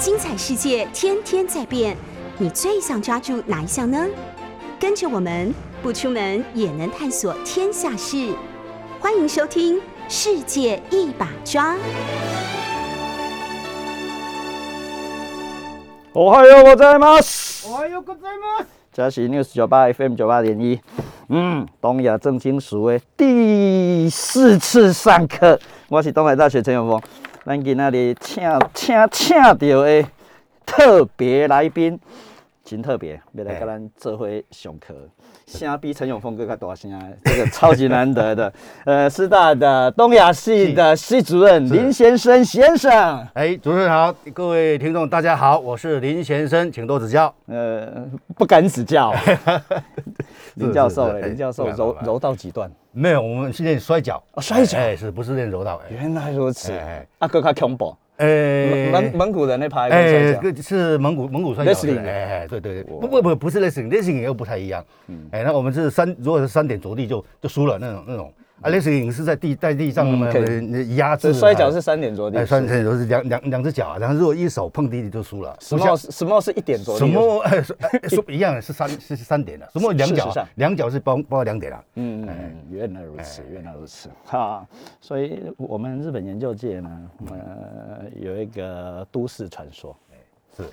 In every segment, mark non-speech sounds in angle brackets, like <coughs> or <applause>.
精彩世界天天在变，你最想抓住哪一项呢？跟着我们不出门也能探索天下事，欢迎收听《世界一把抓》。おはようございます。おはようございます。这是 News 九八 FM 九八点一，嗯，东亚正金属的第四次上课，我是东海大学陈永峰， 咱今仔日请请请到的特别来宾，真特别，要来跟咱做伙上课。声比陈永峰更加大声，这个超级难得的，<laughs> 呃，师大的东亚系的系主任林先生先生，哎，主持人好，各位听众大家好，我是林先生，请多指教。呃，不敢指教。<laughs> 林教授林教授柔柔道几段？没有，我们是练摔跤。哦摔跤哎，是不是练柔道？哎，原来如此哎哎，啊，更加恐怖。哎蒙蒙古人那排哎，是蒙古蒙古摔跤的。哎哎，对对对，不不不，不是 wrestling，wrestling 又不太一样。哎，那我们是三，如果是三点着地就就输了那种那种。啊，wrestling 是在地在地上那么压制。摔跤是三点着地哎，，三点都是两两两只脚啊，然后如果一手碰地就输了。什么什么是一点着地？什？么？哎，是哎是一样的，是三是是三点的。什么两脚？两脚是包包括两点啊。嗯，嗯原来如此，原来如此。哈，所以我们日本研究界呢，呃，有一个都市传说，是，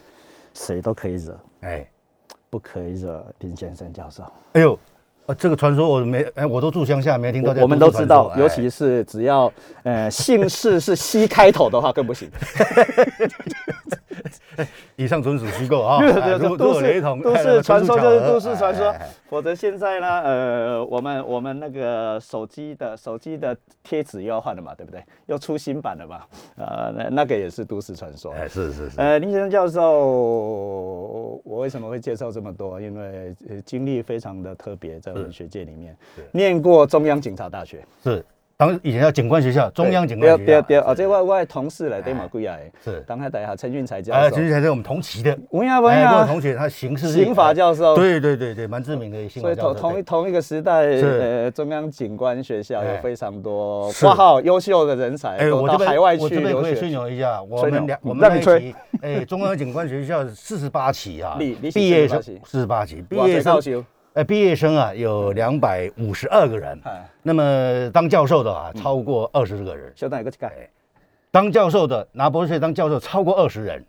谁都可以惹，哎，不可以惹林先生教授。哎呦，啊，这个传说我没，哎，我都住乡下，没听到我我们都知道，说尤其是只要呃姓氏是西开头的话更不行。<laughs> 哎以上纯属虚构啊。<laughs> 都市果雷同，都是传说就是都市传说否则现在呢，呃，我们我们那个手机的手机的贴纸又要换了嘛，对不对？又出新版了嘛，呃，那那个也是都市传说。哎，是是是，呃，林先生教授，我为什么会介绍这么多？因为呃经历非常的特别，在文学界里面，念过中央警察大学，是。当以前叫警官学校，中央警官学校。对对，哦，这我我的同事来对嘛贵啊，是。当海大学陈俊才教哎，授。陈俊才是我们同期的。有呀有哎，跟我呀，同学，他刑事系刑法教授，对对对对，蛮知名的刑所以法教授。对。同同一同一个时代，呃，中央警官学校有哎非常多是挂号优秀的人才，哎，我这边海外去我这边可以留学。吹牛。一下，我们两我们那一期，哎，中央警官学校四十八期啊你你，<laughs> 是毕业生四十八期，毕业生塞高修，呃毕业生啊有两百五十二个人，哎，那么当教授的啊超过二十个人，相当一个改，当教授的拿博士学当教授超过二十人，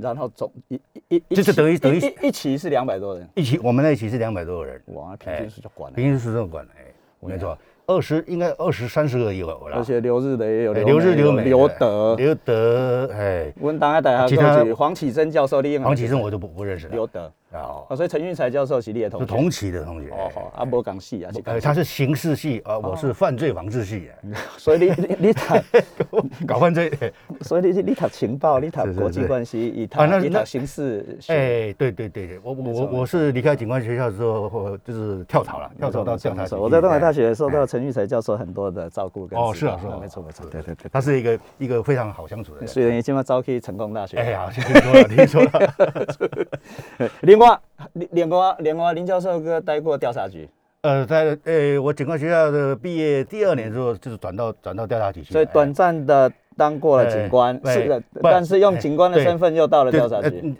然后总一一一就是等于等于一一一期是两百多人，一起我们那一期是两百多个人，哇，平均数就管了平。均是这么管，哎，没错，二十应该二十三十个有了而，且留日的也有，哎留日留美留德，刘德，哎，温当海大家其他过去黄启珍教授，你黄启正我就不不认识了，留德，哦，啊，所以陈运才教授是你的同学，是同期的同学，哦好，啊，无讲系啊，他是刑事系啊，我是犯罪防治系，<laughs> 所以你你你读，<laughs> 搞犯罪。<laughs> 所以你你你读情报，你读国际是关系，一读啊那那一读刑事学，哎，对对对对，我我我我是离开警官学校之后，我就是跳槽了，跳槽到调查局。我在东海大学受哎。到陈玉才教授很多的照顾跟哦是啊是啊。没错没错，对对对。他是一个一个非常好相处的人。虽然今晚招去成功大学，哎呀，听说了，听说了。另外另另外另外林教授哥待过调查局，呃，在呃，我警官学校的毕业第二年之后，就是转到转到调查局去。所以短暂的当过了警官，哎是的，但是用警官的身份又到了调查局，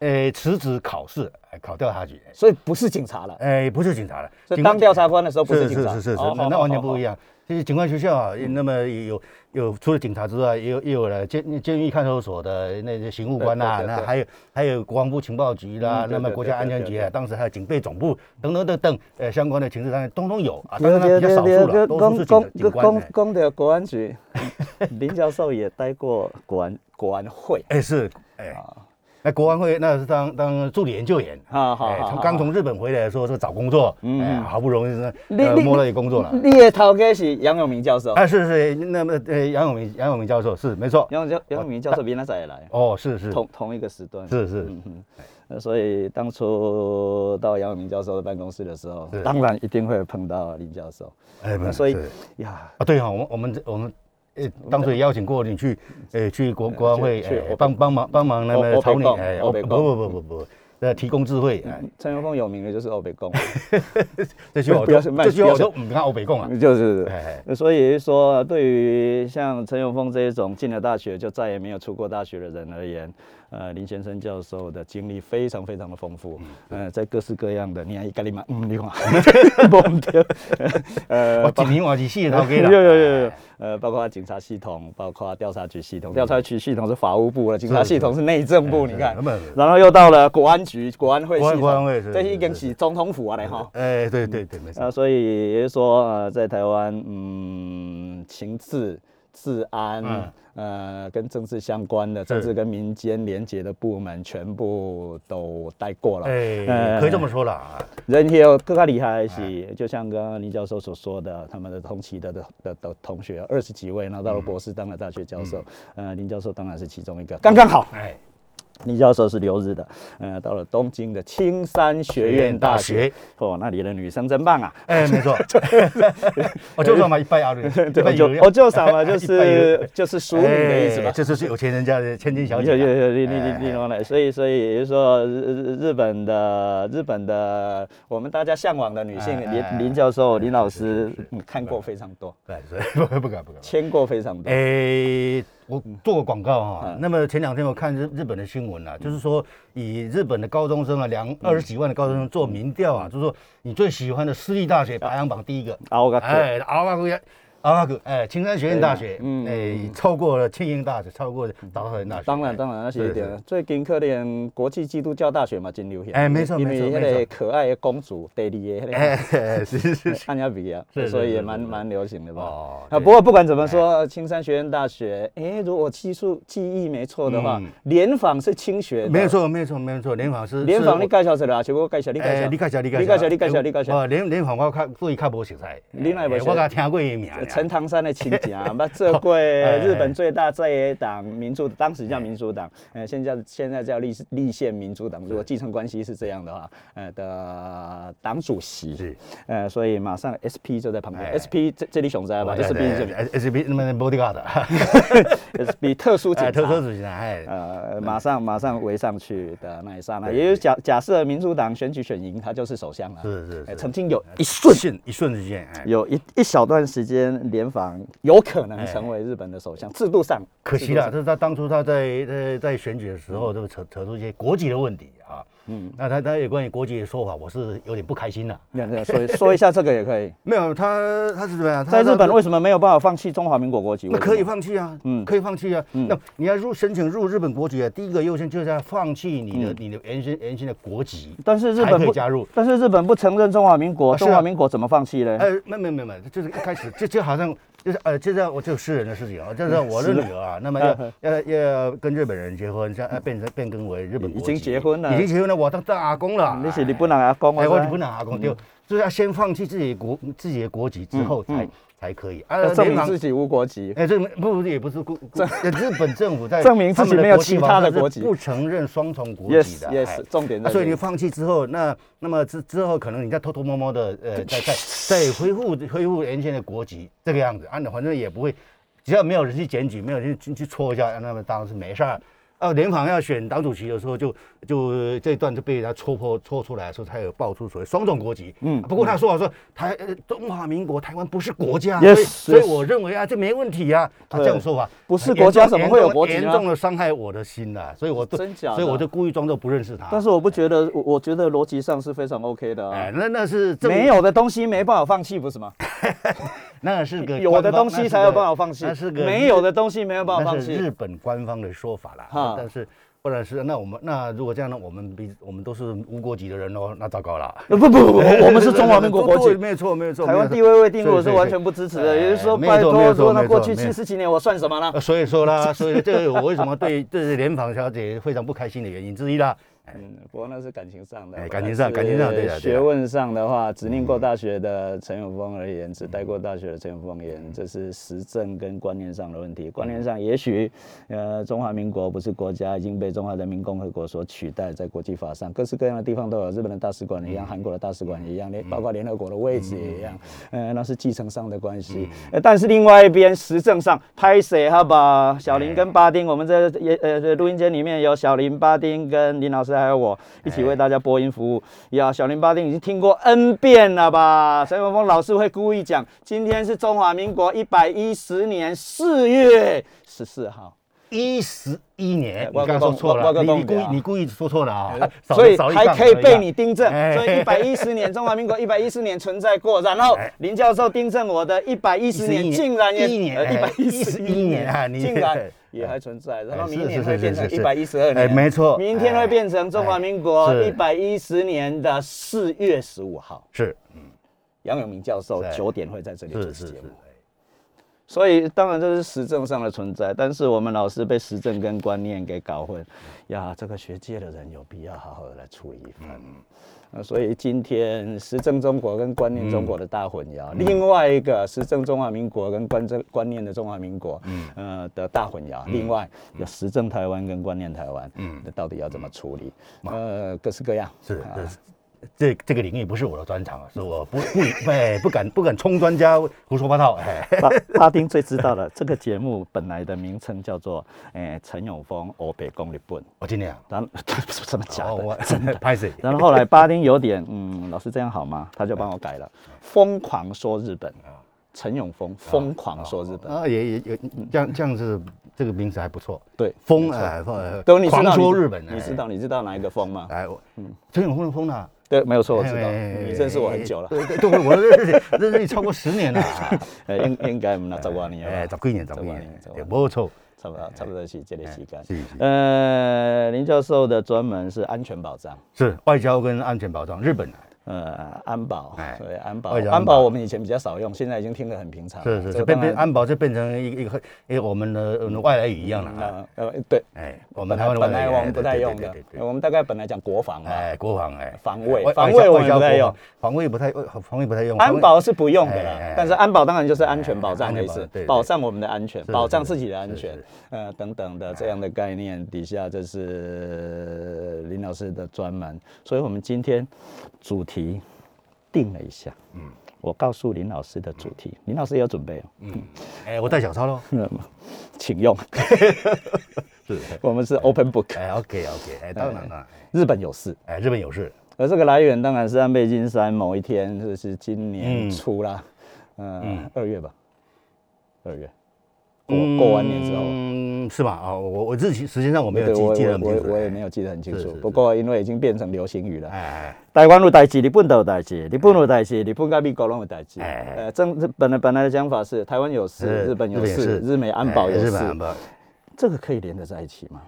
呃呃，辞职考试，哎考调查局。所以不是警察了。哎，不是警察了，所以当调查官的时候不是警察，是是是那那完全不一。样。其实警官学校啊，那么有有除了警察之外，也有也有了监监狱看守所的那些刑务官啦，对对对对那还有还有国防部情报局啦那么国家安全局啊，当时还有警备总部等等等等，呃，相关的情治单位通通有啊，对当然比较少数了，多数是警警官公哎。公的国安局，林教授也待过国安国安会。哎是哎，那国安会那是当当助理研究员，哎好好好，从刚从日本回来的时候说找工作，嗯哎，好不容易是摸到一个工作了。你的头家是杨永明教授，啊，是是，那么呃，杨永明杨永明教授是没错，杨永教杨永明教授比那早也来，哦，是是。同同一个时段。是是，嗯哼，呃所以当初到杨永明教授的办公室的时候是，当然一定会碰到林教授。哎，所以呀，啊，对哈、我们我们我们，呃，当初也邀请过你去，呃，去国国安会，帮帮忙帮忙那欧欧么草拟，哎，欧北不不不不不，呃提供智慧。哎，陈永峰有名的就是欧北贡，<laughs> 这句话不要卖这句话我不要都唔看欧北贡啊。<laughs> 就是哎哎所以说，对于像陈永峰这一种进了大学就再也没有出过大学的人而言，呃，林先生教授的经历非常非常的丰富，呃，在各式各样的，你看一个你嘛，嗯，你看，不对，呃我，几年我是四头给有了。有有有，呃，包括警察系统，包括调查局系统，调查局系统是法务部了，警察系统是内政部，你看。然后又到了国安局、国安会系统，会是是这已经是是总统府啊嘞哈。哎，对对对，没啊，错。所以也就是说，呃，在台湾，嗯，情治、治安，嗯呃，跟政治相关的，政治跟民间连接的部门，全部都带过了。哎，可以这么说了啊。人也有更加厉害的是，就像刚刚林教授所说的，他们的同期的的的的同学二十几位，拿到了博士，当了大学教授。呃，林教授当然是其中一个，刚刚好。哎，林教授是留日的，呃，到了东京的青山学院大学哦，那里的女生真棒啊！哎，没错。<laughs> 我就说嘛，一拜阿伦，对，我就我就啥嘛，<laughs> 就是就是淑女的意思吧哎。这就是有钱人家的千金小姐啊。有有有，你你哎你你懂了，所以所以也就是说，日日日本的日本的我们大家向往的女性哎哎林林教授、林老师，嗯看过非常多，对，不不敢不敢。签过非常多。诶，我做过广告哈嗯。那么前两天我看日日本的新闻啊，就是说以日本的高中生啊，两二十几万的高中生做民调啊，就是说你最喜欢的私立大学排行榜第一个，啊，我个哎，阿瓦古亚。阿瓦古，哎，青山学院大学，嗯嗯，哎，超过了庆应大学，超过了大学。当然，当然，那是一点。最近可能国际基督教大学嘛，真流行。哎没错因为那没错没错个可爱的公主，第二个那个哎，是是是，安雅比所以也蛮蛮流行的吧。哦啊，不过不管怎么说，青山学院大学，哎，如果记述记忆没错的话嗯，联访是清学的。没有。错，没有错，没有错，联访是联访你是介绍一下，请我介绍，你介哎，绍。你介绍，你介绍，你介绍，你介绍。哦，联联访我较对较无熟悉，你哪会不熟哎我甲听过伊名。陈唐山的亲戚啊，<laughs> 那这过日本最大在野党民主，当时叫民主党，呃，现在现在叫立立宪民主党。如果继承关系是这样的话，呃的党主席是，呃，所以马上 SP 就在旁边哎，SP 这这里熊在吧？SP 这里，SP 那么 bodyguard，，SP <laughs> <laughs> 特殊警察，特察特。主席哎，呃，马上马上围上去的那一刹那，也就是假假设民主党选举选赢，他就是首相了。哎是是是曾经有一瞬瞬一瞬之间，哎，有一一小段时间，联防有可能成为日本的首相，制度上可惜了，这是他当初他在在在选举的时候，就扯扯出一些国籍的问题啊。嗯，那他他有关于国籍的说法，我是有点不开心的。那那说说一下这个也可以。<laughs> 没有，他他是怎么样？在日本为什么没有办法放弃中华民国国籍？那可以放弃啊，嗯嗯，可以放弃啊。嗯那你要入申请入日本国籍啊，第一个优先就是要放弃你的嗯你的原先原先的国籍，但是日本不加入。但是日本不承认中华民国，中华民国怎么放弃呢？呃，没没没没，就是一开始就就好像就是呃，就是我就私人的事情啊，就是我的女儿啊，那么要 <laughs> 要要跟日本人结婚，像要变成变更为日本已经结婚了。已经结婚了，我当当阿公了。你是日本人阿公，哎，我知日本人阿公对，就是要先放弃自己国自己的国籍之后才才可以。啊要证明自己无国籍。哎，这不不也不是故故日本政府在 <laughs> 证明自己没有其他的国籍不承认双重国籍的。yes，哎重点所以你放弃之后，那那么之之后可能你再偷偷摸摸的呃，再再再恢复恢复原先的国籍这个样子反正也不会，只要没有人去检举，没有人去去戳一下，那么当然是没事儿。呃，联防要选党主席的时候就，就这一段就被人家戳破戳出来的时候，他有爆出所谓双重国籍。嗯嗯，不过他说啊说台呃中华民国台湾不是国家所以所以我认为啊这没问题啊，他对这种说法不是国家怎么会有国严重的伤害我的心呐，所以我就真假所以我就故意装作不认识他。但是我不觉得，我我觉得逻辑上是非常 OK 的哎，啊。那那是政没有的东西没办法放弃，不是吗？<laughs> <laughs> 那是个有的东西才有办法放弃那是个，没有的东西没有办法放弃日。本官方的说法哈啦。但是或者是那我们那如果这样呢，我们比我们都是无国籍的人哦，那糟糕了。呃不不不，我们是中华民国 <laughs> 国籍。没有错没有错。台湾地位未定，我是完全不支持的。哎也就是说，拜托，说那过去七十几年，我算什么呢？呃所以说啦，所以这个我为什么对 <laughs> 这是联访小姐非常不开心的原因之一啦。嗯，不过那是感情上的。哎感情上感情上对学问上的话，只念过大学的陈永峰而言，只待过大学的陈永峰而言，这是实证跟观念上的问题。观念上，也许呃中华民国不是国家，已经被中华人民共和国所取代，在国际法上各式各样的地方都有，日本的大使馆一样，韩国的大使馆一样，连包括联合国的位置也一样。呃，那是继承上的关系。呃，但是另外一边实证上，拍谁好吧？小林跟巴丁，我们这也呃这录音间里面有小林、巴丁跟林老师。师还有我一起为大家播音服务。呀，小林巴丁已经听过 N 遍了吧？陈文峰老师会故意讲，今天是中华民国一百一十年四月十四号。一十一年，我刚刚说错了，你你故意你故意说错了啊，少所以还可以被你订正，哎。所以一百一十年 <laughs> 中华民国一百一十年存在过，然后哎。林教授订正我的一百一十年竟然也一年一百哎一十111年啊你竟然 <laughs> 也还存在，然后哎明年会变成一百一十二哎年，没错。明天会哎变成中华民国一百一十年的四月十五号，是。嗯杨永明教授九点会在这里主持节目。，所以当然这是实证上的存在，但是我们老师被实证跟观念给搞混，呀，这个学界的人有必要好好的来处理一番。呃，所以今天实证中国跟观念中国的大混淆，另外一个实证中华民国跟观证观念的中华民国，呃的大混淆，另外有实证台湾跟观念台湾，嗯，那到底要怎么处理？呃，各式各样是啊这是这这个领域不是我的专长啊，是我不不 <laughs> 哎不敢不敢冲专家胡说八道，哎，巴巴丁最知道的 <laughs> 这个节目本来的名称叫做，哎、陈永峰欧北公日本，我今天啊，<laughs> 然后什么假的，哦我拍谁？然后后来巴丁有点，嗯，老师这样好吗？他就帮我改了，疯狂说日本，陈永峰疯狂说日本，啊，也也也这样这样子，这个名字还不错，对，风哎风，都你知道狂说日本，你知道你知道哪一个风吗？哎，我陈永峰的风呢？对，没有错，我知道，哎你认识我很久了，对对对，我认识认识你超过十年了，<laughs> 哎，应应该唔那十多年哎，十，几年，十几年年十几，对，没错，差不多差不多是这个时间。是是呃，林教授的专门是安全保障。是外交跟安全保障，日本啊呃，安保，哎。所以安保，安保。我们以前比较少用，现在已经听得很平常了。是是是，变变安保就变成一个一个一个我们的呃外来语一样了。啊，呃呃，对，哎，我我们台湾本来我们不太用的。对对对，对我们大概本来讲国防嘛，哎，国防哎，防卫防卫我们不太用。防，卫不太防卫不太用，安保是不用的啦，但是安保当然就是安全保障的意思保障我们的安全，保障自己的安全呃等等的这样的概念底下，这是林老师的专门，所以我们今天主题定了一下，嗯，我告诉林老师的主题，林老师也有准备哦，哎，我带小抄喽，请用，<laughs> 是，<laughs> 我们是 open book，哎，OK OK，哎，当然了，日本有事。哎，日本有事，而这个来源当然是安倍晋三某一天，就是今年嗯。初啦，嗯，二月吧，二月过过完年之后，嗯，是吧？啊，我我自己时间上我没有记记得我我很清楚，我也没有记得很清楚不过因为已经变成流行语了。哎哎，台湾有代志，日本都有代志；日本有代志，日本跟美国都有代志。哎呃，正日本来本来的讲法是台湾有事，日本有事，日美安保有事。这个可以连得在一起吗？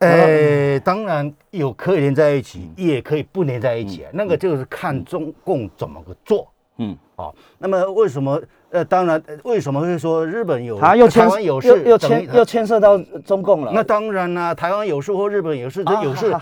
呃，当然有可以连在一起，也可以不连在一起啊。那个就是看中共怎么个做。嗯，好，那么为什么？呃，当然，呃为什么会说日本有他又牵又事，又牵又牵涉到中共了。那当然啦、台湾有事或日本有事，有事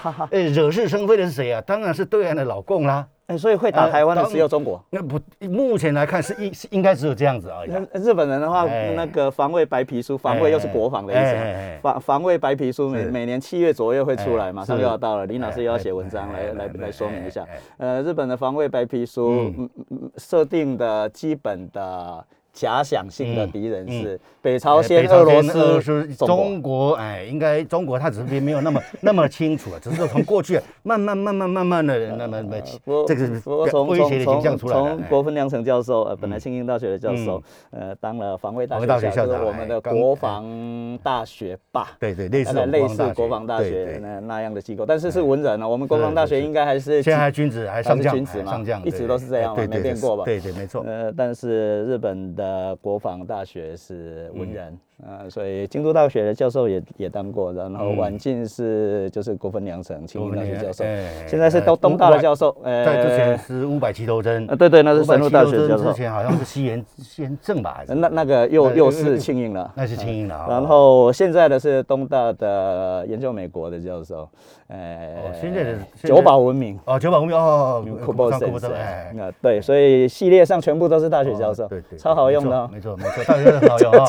惹是生非的是谁啊？当然是对岸的老共啦。哎，所以会打呃台湾的当只有中国。那不，目前来看是应是应该只有这样子而已啊。那日本人的话，哎那个防卫白皮书，防卫又是国防的意思。防防卫白皮书每每年七月左右会出来，哎马上又要到了。林老师哎又要写文章哎来来哎来说明一下。呃，日本的防卫白皮书嗯嗯嗯设定的基本的假想性的敌人嗯是北朝鲜、俄罗斯、斯、中国。中国，哎，应该中国他只是没有那么那么清楚了，只是说从过去慢慢慢慢慢慢的那么那么 <laughs> 不过这个是不过从威胁的形象从出来了。哎从国分良成教授，呃，本来庆应大学的教授，呃，当了防卫大学学校，长就是我们的国防大学吧。对对，类似类似国防大学那那样的机构，但是是文人啊。我们国防大学是是应该还是现在还君子还还上将，是军职嘛哎上将一直都是这样嘛没变过吧对对，没错。呃，但是日本的国防大学是文人，呃，所以京都大学的教授也也当过，然后嗯晚进是就是国分良成庆应大学教授哎，现在是呃东东大的教授，在之前呃，是五百七头针呃，对对，那是神路大学教授之，前好像是西元西元正吧，那那个又又是庆应了，那是清英的啊。然后现在的是东大的研究美国的教授，呃哦，现在的九保文明。哦，九保文明哦，库珀上库珀森森哎，啊，对，所以系列上全部都是大学教授，哦对对，超好用的哦。没错没错，大学很好用啊。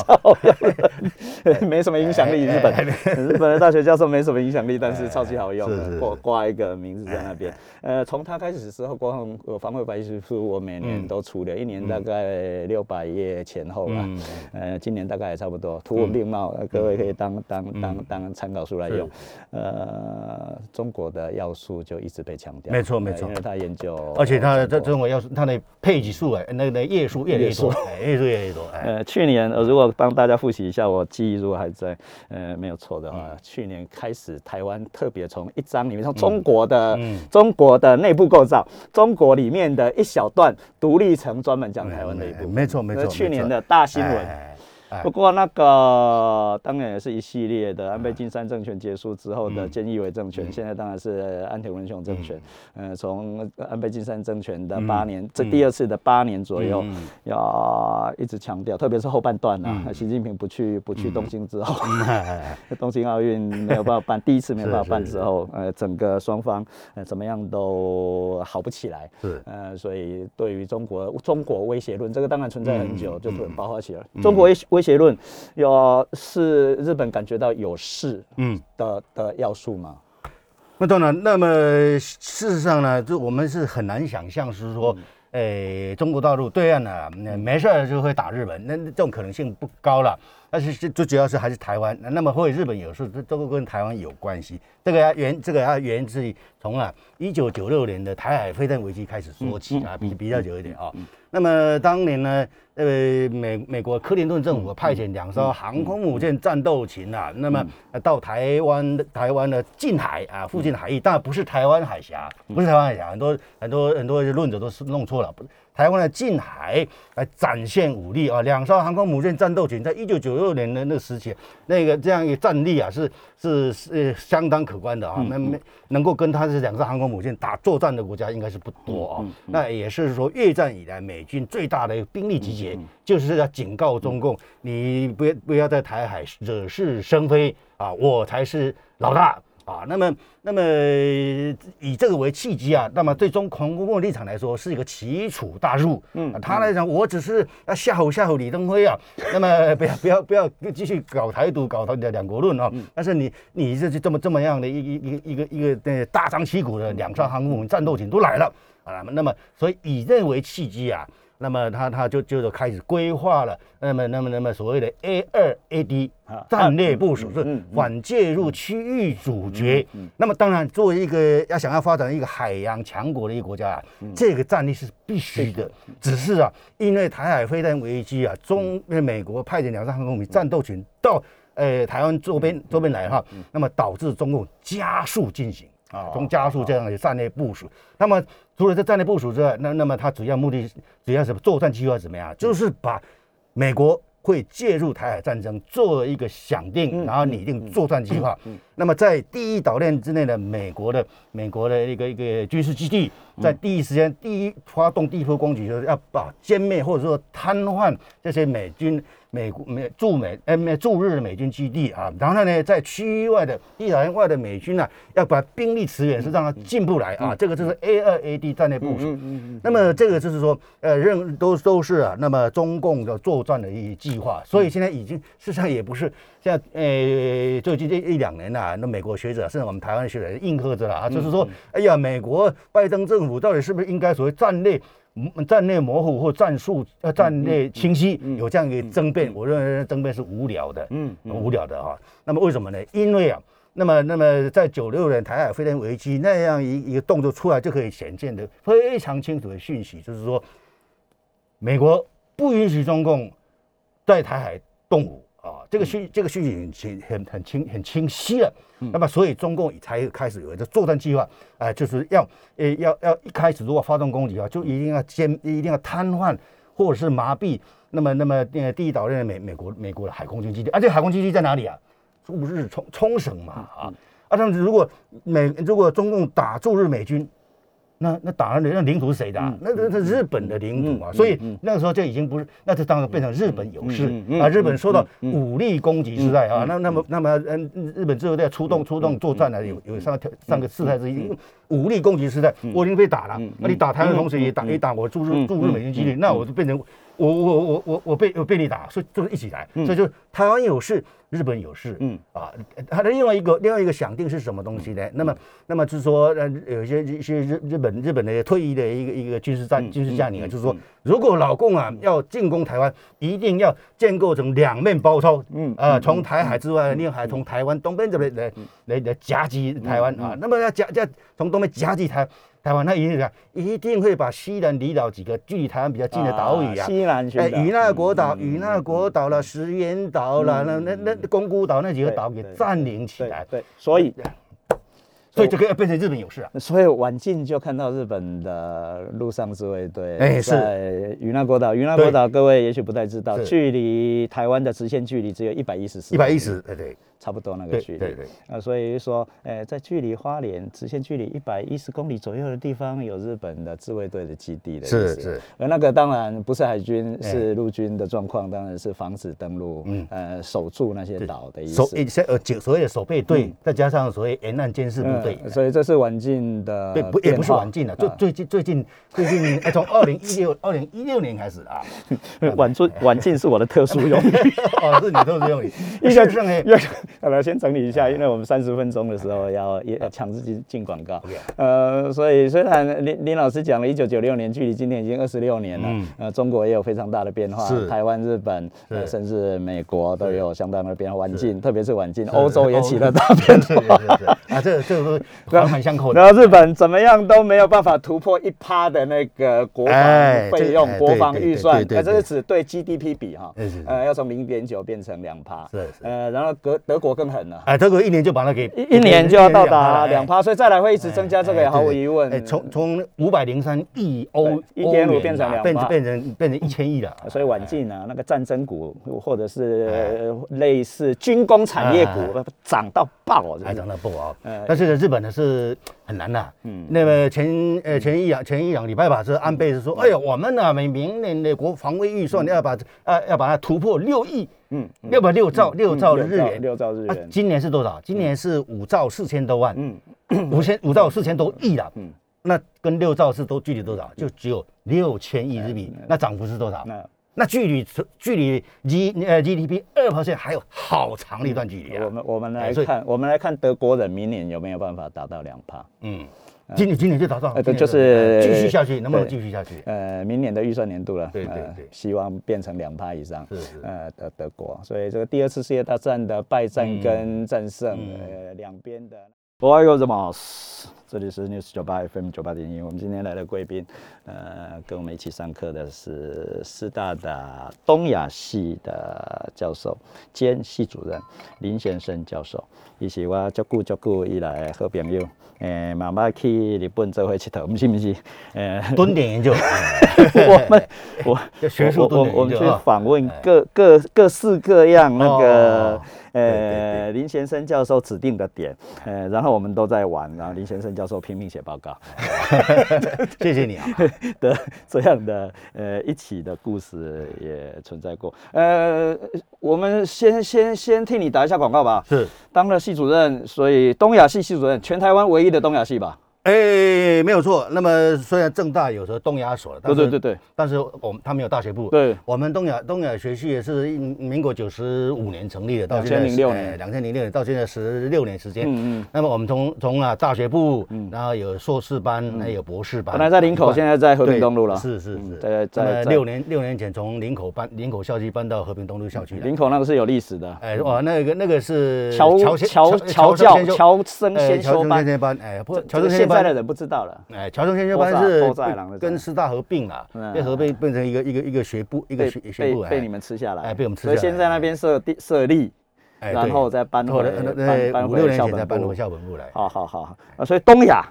<laughs> <laughs> 没什么影响力。日本日本的大学教授没什么影响力，但是超级好用的，挂挂一个名字在那边。呃，从他开始的时候，国防防卫白皮书我每年都出的，一年大概六百页前后吧。呃，今年大概也差不多，图文并茂，各位可以当当当当参考书来用。呃，中国的要素就一直被强调，没错没错，因为他研究，而且他的这中国要素，他的配给数哎，那个页数越来越多，页数越来越多。呃，去年呃，如果帮大家复习一下，我记忆如果还在，呃，没有错的话，去年开始台湾特别从一张里面，从中国的中国的内部构造，中国里面的一小段独立成专门讲台湾的一部，没错没错，去年的大新闻。不过那个当然也是一系列的安倍晋三政权结束之后的菅义伟政权，现在当然是安田文雄政权。嗯，从安倍晋三政权的八年，这第二次的八年左右，要一直强调，特别是后半段啊，习近平不去不去东京之后，<laughs> <laughs> 东京奥运没有办法办，第一次没有办法办之后，呃，整个双方呃怎么样都好不起来。是，呃，所以对于中国中国威胁论，这个当然存在很久，就突然爆发起来。中国威威胁论，有是日本感觉到有事嗯的的要素吗？那当然，那么事实上呢，就我们是很难想象，是说，诶，中国大陆对岸呢，没事就会打日本，那这种可能性不高了。但是最最主要是还是台湾，那么或者日本有时候这都跟台湾有关系。这个要源，这个要源自于从啊一九九六年的台海飞弹危机开始说起啊，比比较久一点啊。那么当年呢，呃，美美国克林顿政府派遣两艘航空母舰战斗群啊，那么到台湾台湾的近海啊附近海域，当然不是台湾海峡，不是台湾海峡，很多很多很多论者都是弄错了，不。台湾的近海来展现武力啊！两艘航空母舰战斗群，在一九九六年的那个时期，那个这样一个战力啊，是是是相当可观的啊！那没能够跟他这两艘航空母舰打作战的国家，应该是不多啊。那也是说，越战以来美军最大的兵力集结，就是要警告中共，你不要不要在台海惹是生非啊！我才是老大。啊，那么，那么以这个为契机啊，那么对中国共的立场来说是一个奇楚大入。嗯，他来讲，我只是要吓唬吓唬李登辉啊，那么 <laughs> 不要不要不要继续搞台独，搞他的两国论啊。但是你你这就这么这么样的一一一个一个一个呃大张旗鼓的两艘航空母战斗群都来了啊，那么所以以这为契机啊。那么他他就就开始规划了，那么那么那么所谓的 A 二 AD 战略部署是反介入区域主角。那么当然作为一个要想要发展一个海洋强国的一个国家啊，这个战力是必须的。只是啊，因为台海飞弹危机啊，中美国派遣两艘航空母舰战斗群到呃台湾周边周边来哈，那么导致中共加速进行。啊，从加速这样的战略部署，那么除了这战略部署之外，那那么它主要目的主要是作战计划怎么样？就是把美国会介入台海战争做一个想定，然后拟定作战计划。那么在第一岛链之内的美国的美国的一个一个军事基地，在第一时间第一发动第一波攻击，就是要把歼灭或者说瘫痪这些美军。美国美驻美呃美驻日的美军基地啊，然后呢，在区域外的一岛链外的美军呢，要把兵力驰援，是让他进不来啊。这个就是 A 二 A D 战略部署。那么这个就是说，呃，任都都是啊，那么中共的作战的一计划。所以现在已经事实上也不是像呃最近这一两年呐，那美国学者甚至我们台湾学者应和着了啊，就是说，哎呀，美国拜登政府到底是不是应该所谓战略？战略模糊或战术呃战略清晰，有这样一个争辩，我认为争辩是无聊的，嗯，无聊的哈。那么为什么呢？因为啊，那么那么在九六年台海飞弹危机那样一一个动作出来，就可以显现的非常清楚的讯息，就是说，美国不允许中共在台海动武。啊，这个讯这个讯息很清很很清很清晰了。那么，所以中共才开始有一个作战计划，哎，就是要呃要要一开始如果发动攻击啊，就一定要歼一定要瘫痪或者是麻痹。那么那么呃第一岛链的美美国美国的海空军基地，而且海空基地在哪里啊？驻日冲冲绳嘛啊啊！他们如果美如果中共打驻日美军。那那打那那领土是谁的？那那那日本的领土啊，所以那个时候就已经不是，那就当然变成日本有事啊。日本受到武力攻击时代啊，那那么那么嗯，日本之后在出动出动作战呢，有有上个上个事态之一，武力攻击时代，我已经被打了，那你打台湾的同时也打也打我驻日驻日美军基地，那我就变成我我我我我被我被你打，所以就是一起来，所以就台湾有事。日本有事，嗯。啊，它的另外一个另外一个想定是什么东西呢？那么那么就是说，呃，有一些一些日日本日本的退役的一个一个军事战军事将领啊，就是说，如果老共啊要进攻台湾，一定要建构成两面包抄，嗯啊，从台海之外，另外还从台湾东边这边来来来夹击台湾啊，那么要夹夹从东边夹击台。台湾那一定一定会把西南离岛几个距离台湾比较近的岛屿啊，西南哎，与那国岛、与那国岛了、石垣岛了、那那那宫古岛那几个岛给占领起来。对，所以所以就可以变成日本勇士啊。所以晚近就看到日本的陆上自卫队哎，在与那国岛。与那国岛各位也许不太知道，距离台湾的直线距离只有一百一十四，一百一十，对对。差不多那个距离，对对。啊，所以说，呃，在距离花莲直线距离一百一十公里左右的地方，有日本的自卫队的基地的是是，而那个当然不是海军，是陆军的状况，当然是防止登陆，嗯。呃，守住那些岛的意思。守一些呃，所谓的守备队，再加上所谓沿岸监视部队，所以这是晚近的，对不也不是晚近了，最最近最近最近，从二零一六 <laughs> 二零一六年开始啊，晚近晚近是我的特殊用语，<laughs> 哦，是你特殊用语，<laughs> 一下要 <laughs> 好了，先整理。一下，因为我们三十分钟的时候要也强制进进广告，呃，所以虽然林林老师讲了一九九六年，距离今天已经二十六年了，呃，中国也有非常大的变化，台湾、日本，呃甚至美国都有相当的变化，晚近，特别是晚近，欧洲也起了大变化，啊，这这个 <laughs> 环环相扣的。然后日本怎么样都没有办法突破一趴的那个国防费用、国防预算，那这是指对 GDP 比哈，呃，要从零点九变成两趴，是是，呃，然后德德国更狠了。哎德国一年就把它给一一年就要到达两趴，所以再来会一直增加，这个也毫无疑问。哎从从五百零三亿欧一点五变成两变变成变成一千亿了。<laughs> 所以晚近啊，那个战争股或者是类似军工产业股涨到爆，还涨到爆啊！但是日本呢是很难的。嗯，那么前呃前一两前一两礼拜吧，是安倍是说，哎呀，我们呢每明年的国防卫预算要把呃要把它突破六亿。嗯，六百六兆六兆的日元，六兆日元。今年是多少？今年是五兆四千多万，嗯，五千五兆四千多亿了。嗯，那跟六兆是都距离多少？就只有六千亿日币，那涨幅是多少？那那距离距离 G 呃 GDP 二 percent 还有好长的一段距离啊。我们我们来看，我们来看德国人明年有没有办法达到两帕？嗯。今年今年就打算，呃，就是继续下去，能不能继续下去？呃，明年的预算年度了，对对对，希望变成两趴以上，是是，呃，德德国，所以这个第二次世界大战的败战跟战胜，呃，两边的。我还有什么？这里是 News 九八 FM 九八点一。我们今天来的贵宾，呃，跟我们一起上课的是师大的东亚系的教授兼系主任林先生教授，伊是我照顾照顾以来好朋友。诶，慢慢去日本做会佚佗，不是不是？诶，蹲点研究。<laughs> 我们我 <laughs> 学术我我们去访问各各各式各样那个。呃，林先生教授指定的点，呃，然后我们都在玩，然后林先生教授拼命写报告。<laughs> 谢谢你啊，<laughs> 的这样的呃一起的故事也存在过。呃，我们先先先替你打一下广告吧。是，当了系主任，所以东亚系系主任，全台湾唯一的东亚系吧。哎，没有错。那么虽然正大有时候东亚所，对对对对，但是我们他没有大学部。对，我们东亚东亚学系也是民国九十五年成立的，到两千零六年，两千零六年到现在十六年时间。嗯嗯。那么我们从从啊大学部，嗯，然后有硕士班，还有博士班。本来在林口，现在在和平东路了。是是是。在在六年六年前从林口搬林口校区搬到和平东路校区。林口那个是有历史的。哎哇，那个那个是乔乔乔教乔生先修班。哎，不，乔生。现在的人不知道了。哎，侨生先修班是跟师大合并了，被合并变成一个一个一个学部，一个学学部被你们吃下来，哎，被我们吃下来。所以现在那边设地设立，然后再搬回搬搬回校本部，搬回校本部来。好好好，啊，所以东亚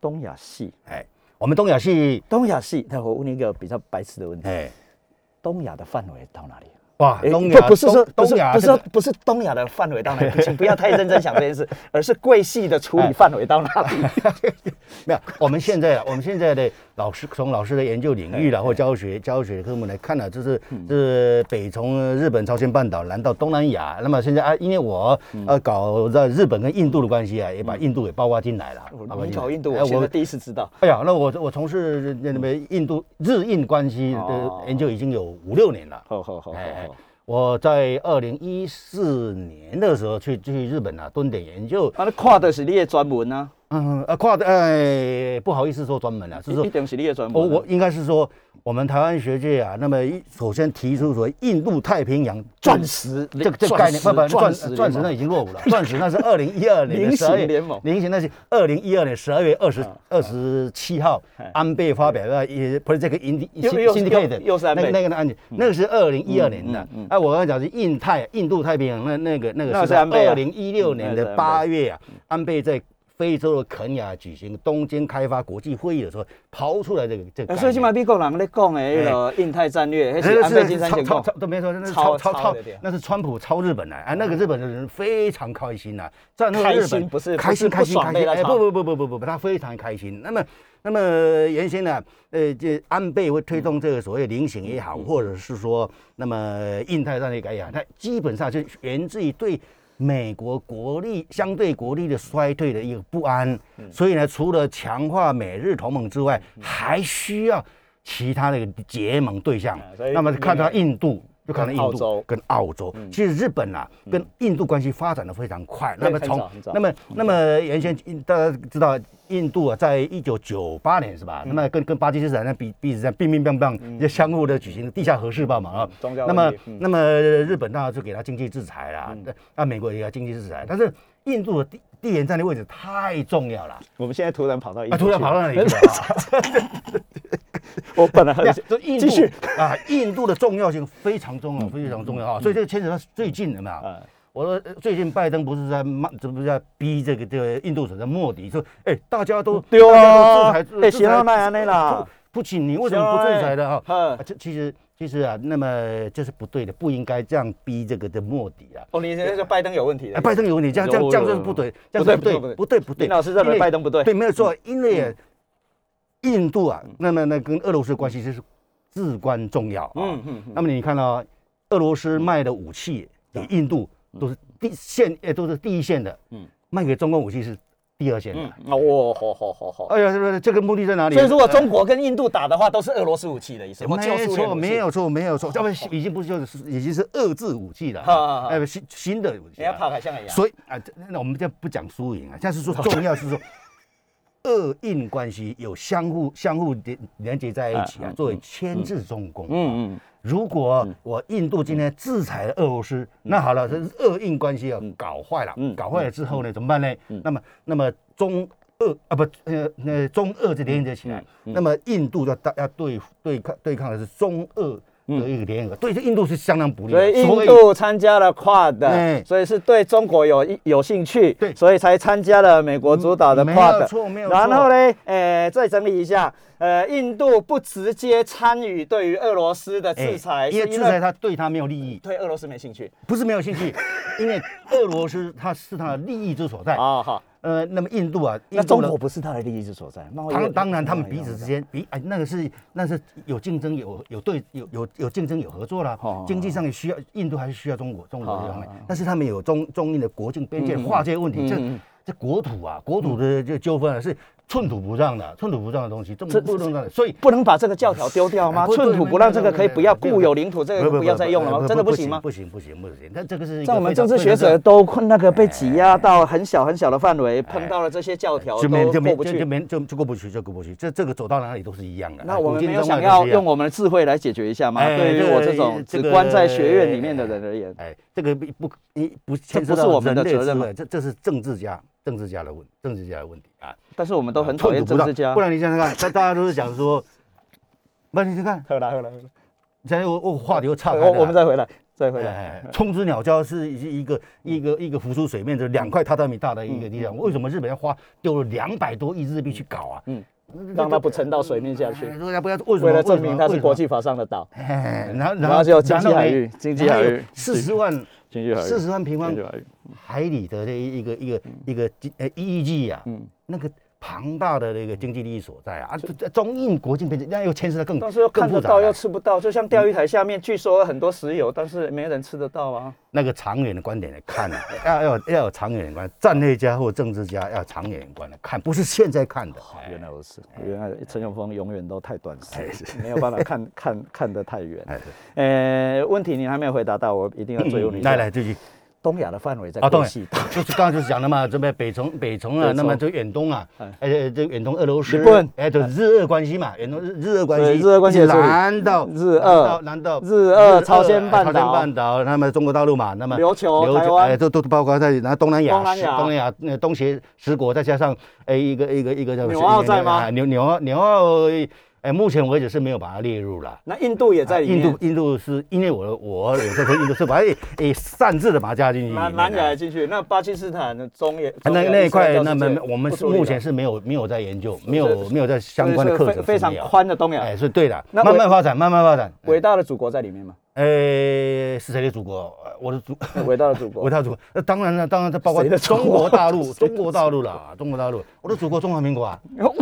东亚系，哎，我们东亚系东亚系，那我问你一个比较白痴的问题，哎，东亚的范围到哪里？哇，东亚不不是说不是东亚不是说不是东亚的范围到哪里，请不要太认真想这件事，而是贵系的处理范围到哪里。<laughs> 没有，我们现在啊，我们现在的老师从老师的研究领域啦，或教学教学科目来看呢，就是嗯是北从日本、朝鲜半岛南到东南亚。那么现在啊，因为我嗯呃搞在日本跟印度的关系啊，也把印度给包括进来了。包括你进来搞印度，哎我第一次知道。哎呀，那我我从事那么印度日印关系哦的研究已经有五六年了。好好好好哎哎好。我在二零一四年的时候去去日本啊蹲点研究，啊，你看的是你的专门啊，嗯呃跨的哎不好意思说专门了，是说一定是你的专门啊。我我应该是说，我们台湾学界啊，那么一首先提出所谓印度太平洋钻石这个这个概念，不不，钻石钻石那已经落伍了，钻石那是二零一二年 <laughs> 十二月形联盟。菱形那是二零一二年十二月二十二十七号哎，安倍发表的也不是这个 indi 又又 syndicate 又又是安倍。那个那个案件，那个是二零一二年的。哎，我刚才讲是印太印度太平洋那那个那那个是二零一六年的八月啊，安倍在。非洲的肯亚举行东京开发国际会议的时候，抛出来这个这个所以起码美国人咧讲的那个印太战略，那是安倍晋三先讲超超。都没错，那是超超超那是川普超日本来啊，那个日本的人非常开心呐，在那个日本不是开心开心开心，哎，不不不不不不不，他非常开心。那么那么原先呢，呃，这安倍会推动这个所谓菱形也好，或者是说那么印太战略改也好，它基本上是源自于对。美国国力相对国力的衰退的一个不安，所以呢，除了强化美日同盟之外，还需要其他的结盟对象。那么看到印度，就看到印跟澳洲度跟澳洲。其实日本啊，跟印度关系发展的非常快。那么从那么那么原先大家知道，印度啊，在一九九八年是吧？那么跟跟巴基斯坦那彼彼此在乒乒乓乓，就相互的举行地下核试爆嘛啊。那么嗯那么日本当然就给他经济制裁啦，那美国也要经济制裁，但是印度的地地缘战略位置太重要了。我们现在突然跑到印啊，突然跑到那里去了啊？<laughs> <laughs> <laughs> <laughs> 我本来很呀这印度继续。啊，印度的重要性非常重要，非常重要啊，所以这个牵扯到最近的嘛。啊。我说呃最近拜登不是在骂，这不是在逼这个这个印度首相莫迪说，哎，大家都对啊。哎制行了那样的啦。不不请你为什么不制裁的哈？这其实其实啊，那么这是不对的，不应该这样逼这个的莫迪啊。哦，你那个拜登有问题的哎，拜登有问题，这样这样这样就是不对，这样是不对，不对，不对。林老师认为拜登不对？对，没有错，因为印度啊，那那那跟俄罗斯的关系就是至关重要啊。嗯嗯嗯那么你看到俄罗斯卖的武器给印度都是第线，呃，都是第一线的，嗯嗯，卖给中国武器是第二线的。嗯，哦，好好好好。哎呀，这个这个目的在哪里？所以如果中国跟印度打的话，都是俄罗斯武器的意思，没错，没。有错，没有错，要不已经不是就是已经是遏制武器了好好好，哎，不新新的武器人家了。怕海象一样。所以啊，这那我们就不讲输赢啊，但是说重要是说，俄印关系有相互相互连连接在一起啊作为牵制中共。嗯嗯，如果我印度今天制裁了俄罗斯，那好了，这是俄印关系要搞坏了嗯，搞坏了之后呢，怎么办呢？那么那么中。俄啊不呃那中俄就连接起来，那么印度要大要对对抗对抗的是中俄的一个联合，对这印度是相当不利。所以印度参加了 Quad，哎所以是对中国有有兴趣，对所以才参加了美国主导的没有 Quad。错没有错然后呢，呃，再整理一下，呃，印度不直接参与对于俄罗斯的制裁，哎因为是制裁他对他没有利益，对俄罗斯没兴趣。不是没有兴趣，因为俄罗斯它是它的利益之所在。啊，<laughs> 好，呃，那么印度啊，那中国不是他的利益之所在。贸易当当然，他们彼此之间比哎，那个是那是有竞争，有有对有有有竞争有合作啦。哦。经济上也需要印度还是需要中国中国这方面。哦，但是他们有中中印的国境边界嗯划界问题，这这国土啊，国土的这纠纷啊是寸土不让的，寸土不让的东西，这这不能让，所以。不能把这个教条丢掉吗？寸土不让这个可以不要，固有领土这个不要再用了吗？真的不行吗？不行不行不行，但这个是在我们政治学者都困那个被挤压到很小很小的范围，碰到了这些教条就没就都过不去。没就就没就就过不去，就过不去。这这个走到哪里都是一样的。那我们有想要用我们的智慧来解决一下吗？哎对于我这种只关在学院里面的人而言，哎，这个不不一不牵涉不是我们的人类责任这这是政治家政治家的问政治家的问题啊。但是我们都很讨厌政治家不。然你想想看，大大家都是讲说，不，你去看，喝了喝了，现在我我话题又岔开了我我们再回来，再回来。哎，冲之鸟礁是一一个一个一个浮出水面的两块榻榻米大的一个地方，为什么日本要花丢了两百多亿日币去搞啊？嗯嗯，让它不沉到水面下去，哎说要不要为了证明它是国际，法上的岛，哎，然后然后就经济海域经济海域。四十万经济海域，四十万平方海里的这一个一个一个呃一一 g 啊，嗯。那个庞大的那个经济利益所在啊，啊，中印国境边界，那又牵涉到更但是又看得到又吃不到，就像钓鱼台下面据说很多石油，但是没人吃得到啊。那个长远的观点来看啊，<laughs> 要要有要有长远观，战略家或政治家要长远观来看，不是现在看的。哎原来如此，原来陈永峰永远都太短哎视，没有办法看 <laughs> 看看得太远。哎，呃，问题你还没有回答到，我一定要追问你。来来，继续。东亚的范围在啊，对贵系，<laughs> 就是刚刚就是讲的嘛，这边北从北从啊，那么就远东啊哎，呃，这远东俄罗斯，哎，就，日俄关系嘛，远东日日俄关系，日俄关系也是南到日俄难道日俄朝鲜半岛。朝鲜半岛，那么中国大陆嘛，那么琉球琉台湾。哎，都都包括在然后东南亚，东南亚。东南亚那东协十国，再加上哎一个一个一个叫纽澳在吗？啊纽纽澳纽澳，哎，目前为止是没有把它列入了。那印度也在里面。印度印度是因为我我有时候说印度是把它诶擅自的把它加进去里面南的，南亚也进去，那巴基斯坦的中也啊那那一块，那么么我们是目前是没有没有在研究，没有没有在相关的课程非非常宽的东亚哎，，是对的，那慢慢发展，慢慢发展。伟大的祖国在里面吗？呃，是谁的祖国？呃我的祖，伟大的祖国我，的祖国。那当然了，当然这包括中国大陆，中国大陆啦，中国大陆，我的祖国中华民国啊，<laughs> 呃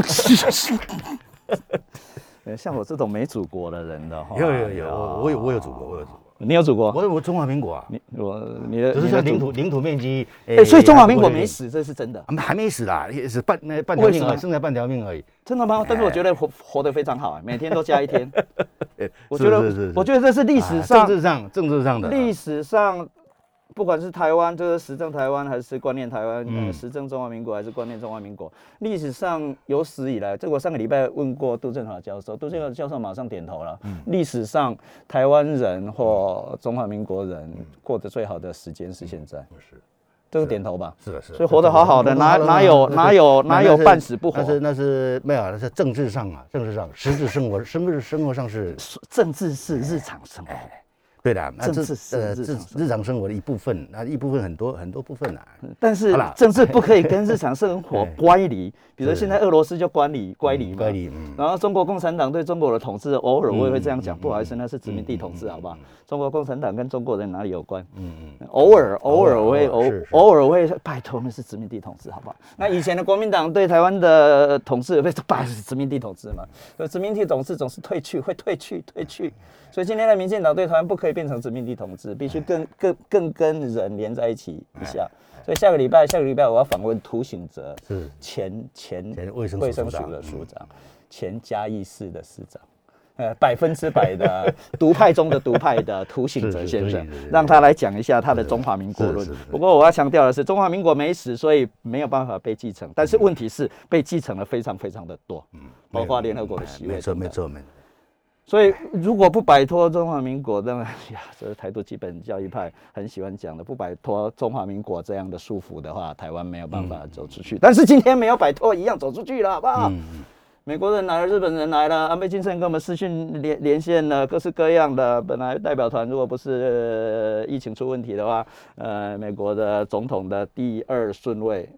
<laughs> 像我这种没祖国的人的话，有有有，我我有我有祖国，我有祖国，你有祖国？我有我中华民国啊，你我你的只是说领土领土面积，哎，所以中华民国没死。死，这是真的，啊还没死啦，也是半那半条命剩下半条命而已。真的吗？但是我觉得活活得非常好，啊每天都加一天。<laughs> 我是觉得我觉得这是历史啊上政治上政治上的历史上，不管是台湾，就是实政台湾，还是观念台湾，呃，嗯实政中华民国，还是观念中华民国，历史上有史以来，这个我上个礼拜问过杜振华教授，杜振华教授马上点头了。嗯历史上台湾人或中华民国人过得最好的时间是现在，是这个点头吧。是的，是的。所以活得好好的哪哪有哪有哪有半死不活那是那是没有，那是政治上啊，政治上，实质生活，生日生活上是政治是日常生活，对的。那这政治是呃日日常生活的一部分，那一部分很多很多部分啊。但是啦政治不可以跟日常生活 <laughs> 哎乖离，比如是现在俄罗斯就乖离乖离嘛，乖离，嗯，然后中国共产党对中国的统治，偶尔我也会这样讲，不好意思，那是殖民地统治，好不好？中国共产党跟中国人哪里有关？嗯嗯，偶尔偶尔我会偶偶尔是是偶尔我会拜托，那是殖民地统治，好不好？那以前的国民党对台湾的统治，被拜是殖民地统治嘛？所以殖民地统治总是退去，会退去，退去。所以今天的民进党对台湾不可以变成殖民地统治，必须更更更跟人连在一起一下。所以下个礼拜，下个礼拜我要访问涂醒哲，是前前前卫生署卫生署的署长，前嘉义市的市长。呃，百分之百的独派中的独派的涂醒哲先生让他来讲一下他的中华民国论。不过我要强调的是，中华民国没死，所以没有办法被继承。但是问题是，被继承了非常非常的多，包括联合国的席位。没错没。错没错。所以如果不摆脱中华民国，当然呀，这是台独基本教育派很喜欢讲的，不摆脱中华民国这样的束缚的话，台湾没有办法走出去。但是今天没有摆脱，一样走出去了，好不好？嗯美国人来了，日本人来了，安倍晋三跟我们视讯连连线了，各式各样的。本来代表团如果不是、呃疫情出问题的话，呃，美国的总统的第二顺位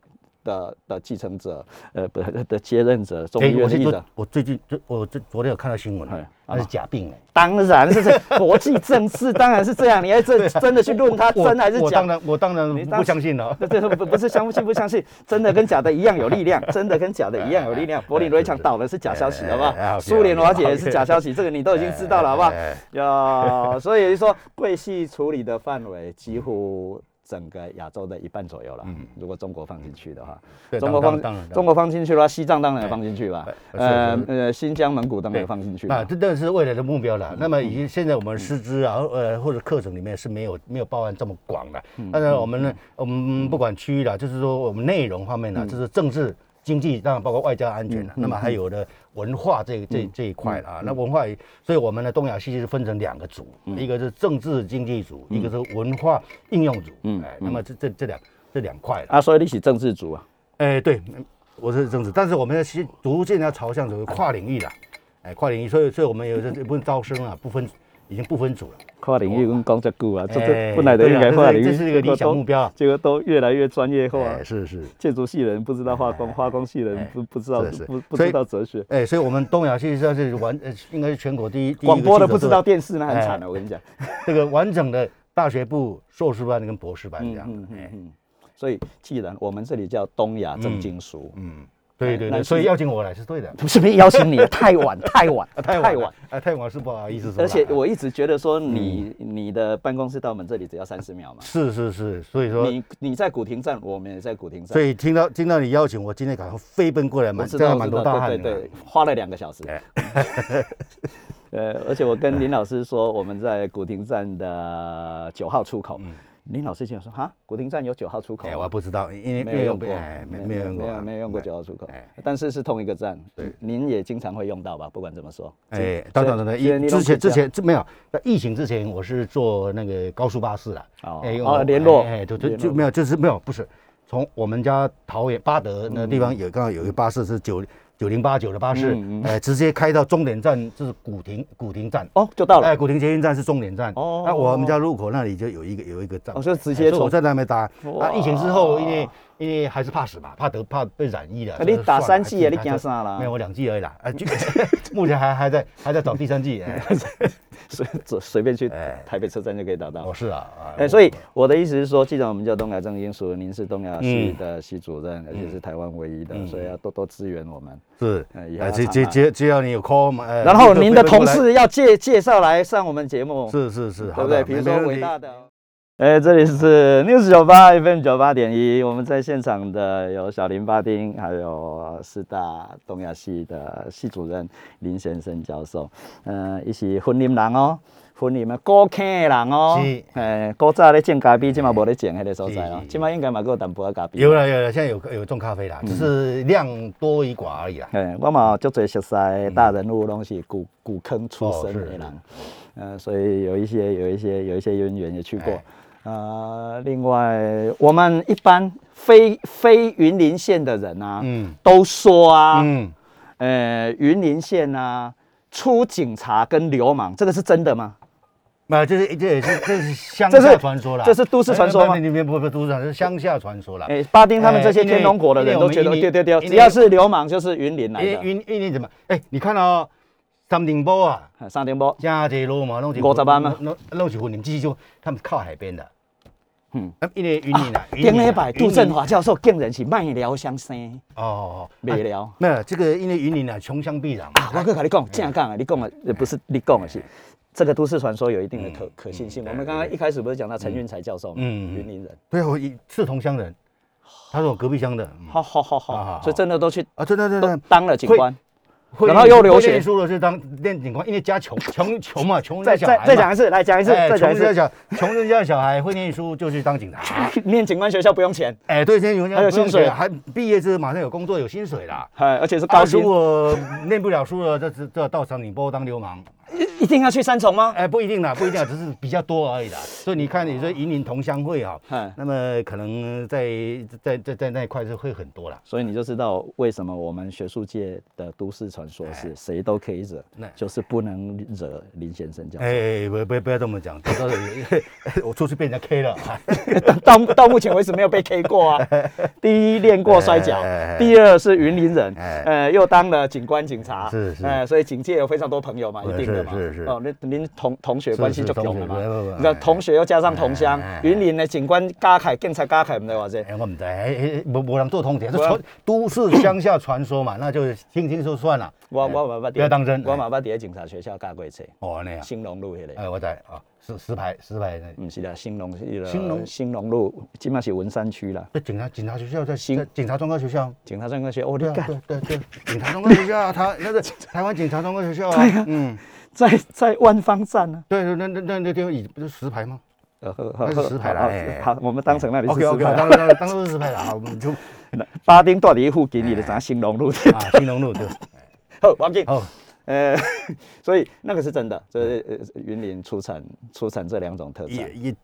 的的继承者，呃，不的接任者，众议哎，我是昨院的议长。我最近就我这昨天有看到新闻哎，那是假病哎。当然是这 <laughs> 国际政治，当然是这样。你还真真的去论它真还是假我当？然我当然不相信了。<laughs> 这这不不是相信不相信，真的跟假的一样有力量，<laughs> 真的跟假的一样有力量。柏林围墙倒了是假消息，好不好？苏联瓦解也是假消息，这个你都已经知道了，好不好哎哎？要所以说贵系处理的范围几乎。整个亚洲的一半左右了，嗯。如果中国放进去的话，中国放当当当然。中国放进去的话，西藏当然也放进去吧，哎呃呃，新疆、蒙古当然也放进去吧。啊，这这是未来的目标了。那么已经现在我们师资啊，呃或者课程里面是没有没有包含这么广的。但是我们呢，我们不管区域了，就是说我们内容方面呢，就是政治。经济当然包括外交安全了，那么还有的文化这这这一块啊，那文化，所以我们的东亚系是分成两个组，一个是政治经济组，一个是文化应用组，哎，那么这这这两这两块了。啊，所以你是政治组啊，哎，对，嗯我是政治，但是我们要先逐渐要朝向所谓跨领域了，哎，跨领域，所以所以我们有这部分招生啊，不分已经不分组了。跨领域跟讲这久啊，这哎这本来的应该跨领域，这是一个理想目标。结果都越来越专业化。哎，是是。建筑系人不知道化工，化工系人哎不不知道不不知道哲学，哎，所以我们东亚系算是完，呃，应该是全国第一。广播的不知道电视那很惨哎的，我跟你讲。<laughs> 这个完整的大学部、硕士班跟博士班这样。嗯嗯。所以既然我们这里叫东亚正经书，嗯，对对对，所以邀请我来是对的。不是没邀请你，<laughs> 太晚太晚啊，太晚了，啊，太晚是不好意思说啦。而且我一直觉得说你你的办公室到我们这里只要三十秒嘛。是是是，所以说，你你在古亭站，我们也在古亭站所。以听到听到你邀请我，今天赶快飞奔过来，我蛮这样蛮知道我知道多大汗。对对对，花了两个小时。哎 <laughs> 呃，而且我跟林老师说，我们在古亭站的九号出口。林老师竟然说：“哈，古亭站有九号出口嗯哎，？”我不知道，因为没有用过，哎没没有用过啊，没有没有用过九号出口哎，但是是同一个站。对，您也经常会用到吧？不管怎么说。哎，等等等等，之前之前这没有，在疫情之前我是坐那个高速巴士的，哦哦联络哎，就就就没有，就是没有，不是从我们家桃园巴德那个地方有刚好有一个巴士是九九零八九的巴士嗯嗯，哎，直接开到终点站，就是古亭古亭站。哦，就到了。哎，古亭捷运站是终点站。哦哦，那我们家路口那里就有一个有一个站。我就直接从哎所以我在那边搭。哇啊，疫情之后，因为因为还是怕死嘛，怕得怕被染疫了。啊你打三剂啊你还是惊啥啦没有，我两剂而已啦。啊，就 <laughs> 目前还还在还在找第三剂。<laughs> 哎随 <laughs> 随随便去哎台北车站就可以找到哦，。是啊。啊哎，所以我的意思是说，既然我们叫东亚正经署，您是东亚系嗯的系主任，而且是台湾唯一的，所以要多多支援我们。是哎只只只只要你有呃然后您的同事要介介绍来上我们节目，是是是，对不对？比如说伟大的。哎，这里是 News 九八 FM 九八点一，我们在现场的有小林巴丁，还有四大东亚系的系主任林先生教授，呃，伊是婚姻人哦，婚姻的古坑的人哦是，哎，古早咧种咖啡，今嘛无咧种迄个所在哦今嘛应该嘛还有淡薄仔咖啡。有了有了，现在有有种咖啡啦，只是量多与寡而已啦。哎，我嘛有足侪熟悉大人物，拢是古古坑出身的人，呃，所以有一些有一些有一些渊源也去过哎。呃，另外我们一般非非云林县的人啊，嗯都说啊，嗯，呃，云林县啊，出警察跟流氓，这个是真的吗？那这是这也是 <laughs> 这是乡下传说啦，这是都市传说吗哎？你们不不都市传说，是乡下传说啦。哎，巴丁他们这些天龙国的人都觉得，们云林对对对，只要是流氓就是云林来的。云云林怎么？哎，你看哦，三顶波啊，哎上点波，加这路嘛，拢是五十万吗弄弄起婚姻继续就他们靠海边的。嗯。嗯，因为云林啊，云顶林啊礼拜杜振华教授竟然是卖疗相生，哦哦哦，卖疗。没有这个，因为云林啊，穷乡僻壤啊，我跟你讲，这样讲啊，你讲的呃不是你讲的是，这个都市传说有一定的可可信性。我们刚刚一开始不是讲到陈运才教授嘛，嗯嗯云林人，对啊，我一是同乡人，他是我隔壁乡的。好，好好好。所以真的都去啊，真的真的，当了警官。会然后又留学会念书的是当练警官，因为家穷 <laughs> 穷穷嘛，穷再人家小孩嘛再再讲一次，来讲一次，哎再讲一次。穷人家小穷人家的小孩会念书就去当警察。<laughs> 念警官学校不用钱，哎，对，现在有人还有薪水还毕业之后马上有工作有薪水啦。哎，而且是啊高薪如。果念不了书了，这这这到长岭坡当流氓，一定要去三重吗？哎，不一定啦，不一定啦，只是比较多而已啦。所以你看，你说云林同乡会啊，哎，那么可能在在在在那一块是会很多啦。所以你就知道为什么我们学术界的都市传说是谁都可以惹那，就是不能惹林先生教授。哎，不不不要这么讲，到时候 <laughs> 我出去被人家 K 了。<laughs> 到到目前为止没有被 K 过啊。<laughs> 第一练过摔跤哎，第二是云林人，哎呃，又当了警官、警察，是是呃，所以警界有非常多朋友嘛，一定的嘛。是是是哦，那您同同学关系就是强了嘛同学不不不。你知道同学又加上同乡云林的警官加凯、警察加凯，唔知话这。哎，我唔知，无无人做通铁，这传都市乡下传说嘛，那就听听就算了。我我嘛捌不要当真我嘛捌伫警察学校教过册，哦，那样。兴隆路迄个。哎，我知啊，石石牌石牌那。不是啦，兴隆迄个兴隆兴隆路，基本上是文山区啦。那警察警察学校在警察专科学校。警察专科学，哦，你对啊，干对对对，警察专科学校啊，他那个台湾警察专科学校啊。嗯，在在万方站呢。对对，那那那那地方以不是石牌吗呃，好那是石牌啦好我们当成那里是？OK 石 OK，牌。当当当都是石牌了啊，我们就 <laughs> 巴丁到底附近，你就知道兴隆路。啊，兴隆路对。<laughs> 好，王进。好，呃，<laughs> 所以那个是真的，就是呃云林出产出产这两种特产也。也，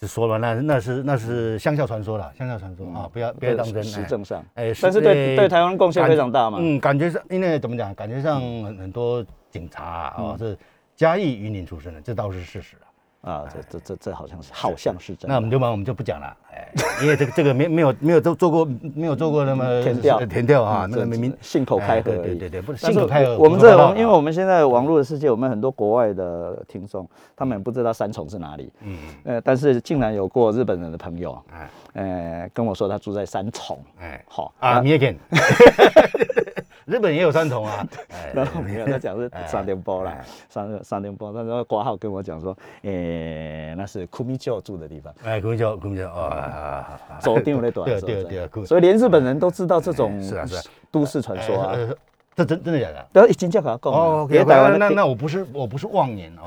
就说了，那那是那是乡下传说了，乡下传说啊，不要不要当真。实证上，哎，但是对对台湾贡献非常大嘛。嗯，感觉上，因为怎么讲，感觉上很很多警察啊，哦是嘉义、云林出身的，这倒是事实啊。啊，这这这这好像是好像是真的。那我们就把我们就不讲了，哎，因为这个这个没没有没有做做过没有做过那么填调填调啊，嗯那个明明信口开河对对对，不是信口开河。我们这因为我们现在网络的世界，我们很多国外的听众，他们也不知道三重是哪里。嗯。呃，但是竟然有过日本人的朋友，哎。呃，跟我说他住在三重，哎。好啊，三重，<laughs> 日本也有三重啊，<laughs> 哎然后没有他讲是三点波啦哎，三三点波，他说挂号跟我讲说，诶，那是库米教住的地方，哎，公交公交哦，走定那段对对对，酷所以连日本人都知道这种是啊是啊。都市传说啊，呃这真真的假的？不要已经叫他讲哦了，，OK，别台湾那那我不是我不是妄言哦。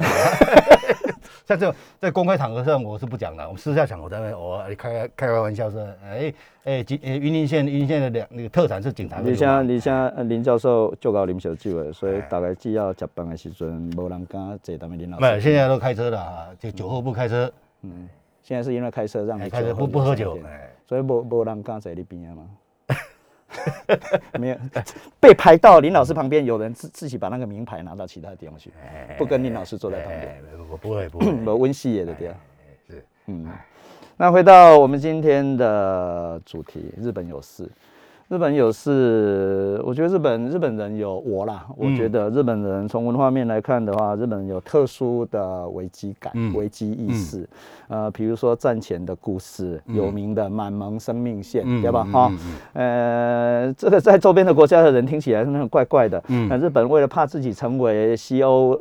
像这种在公开场合上我是不讲的，我们私下场合在那我开开开玩笑说，哎哎，今呃云林县云林县的两那个特产是警察跟你。像你像呃林教授就搞林小酒的，所以哎。大概只要食饭的时阵，无人敢坐他们林老没有，现在都开车了啊，就酒后不开车，嗯，现在是因为开车让你哎开车不不喝酒，哎，所以无无人敢坐你边啊嘛。<laughs> 没有被排到林老师旁边，有人自自己把那个名牌拿到其他地方去，不跟林老师坐在旁边，哎，我不会不会，<coughs> 我温系也的对啊。是嗯，那回到我们今天的主题，日本有事。日本有是，我觉得日本日本人有我啦，我觉得日本人从文化面来看的话，日本人有特殊的危机感、嗯。危机意识。呃，比如说战前的故事，有名的满蒙生命线，嗯对吧？嗯哈、嗯呃，这个在周边的国家的人听起来是那种怪怪的。嗯。那日本为了怕自己成为西欧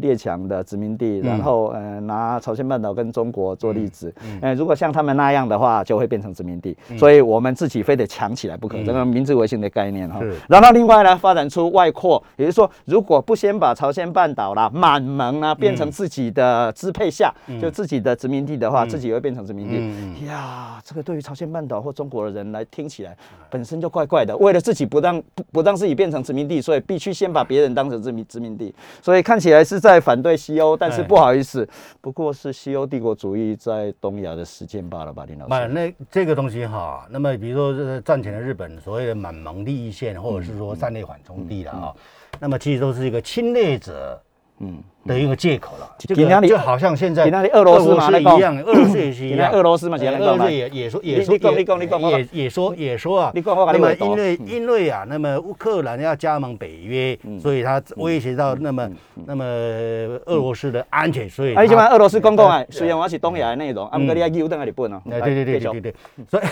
列强的殖民地，嗯然后呃拿朝鲜半岛跟中国做例子，呃，如果像他们那样的话，就会变成殖民地。所以我们自己非得强起来不可，这个明治维新的概念哈是。然后另外呢，发展出外扩，也就是说，如果不先把朝鲜半岛啦、满蒙啊变成自己的支配下，就自己的殖民地的话，自己也会变成殖民地。嗯呀，这个对于朝鲜半岛或中国的人来听起来，本身就怪怪的。为了自己不让不不让自己变成殖民地，所以必须先把别人当成殖民殖民地。所以看起来是在反对西欧，但是哎不好意思，不过是西欧帝国主义在东亚的实践罢了吧，林老嘛，师。那这个东西哈，那么比如说这个战前的日本所谓的满蒙利益线，或者是说战略缓冲地的啊，那么其实都是一个侵略者嗯，的一个借口了。这今天你个就好像现在今天你俄罗斯一样，俄罗斯也是一今样，天俄罗斯嘛俄罗斯也也说你也说你讲你讲也也说也说啊，那么因为因为啊，那么乌克兰要加盟北约，所以它威胁到那么那么俄罗斯的安全，所以啊，你它即摆俄罗斯公共啊，对。虽然我是东亚的内容，啊，不过你要丢等下日本哦。哎，对对对对对，所以，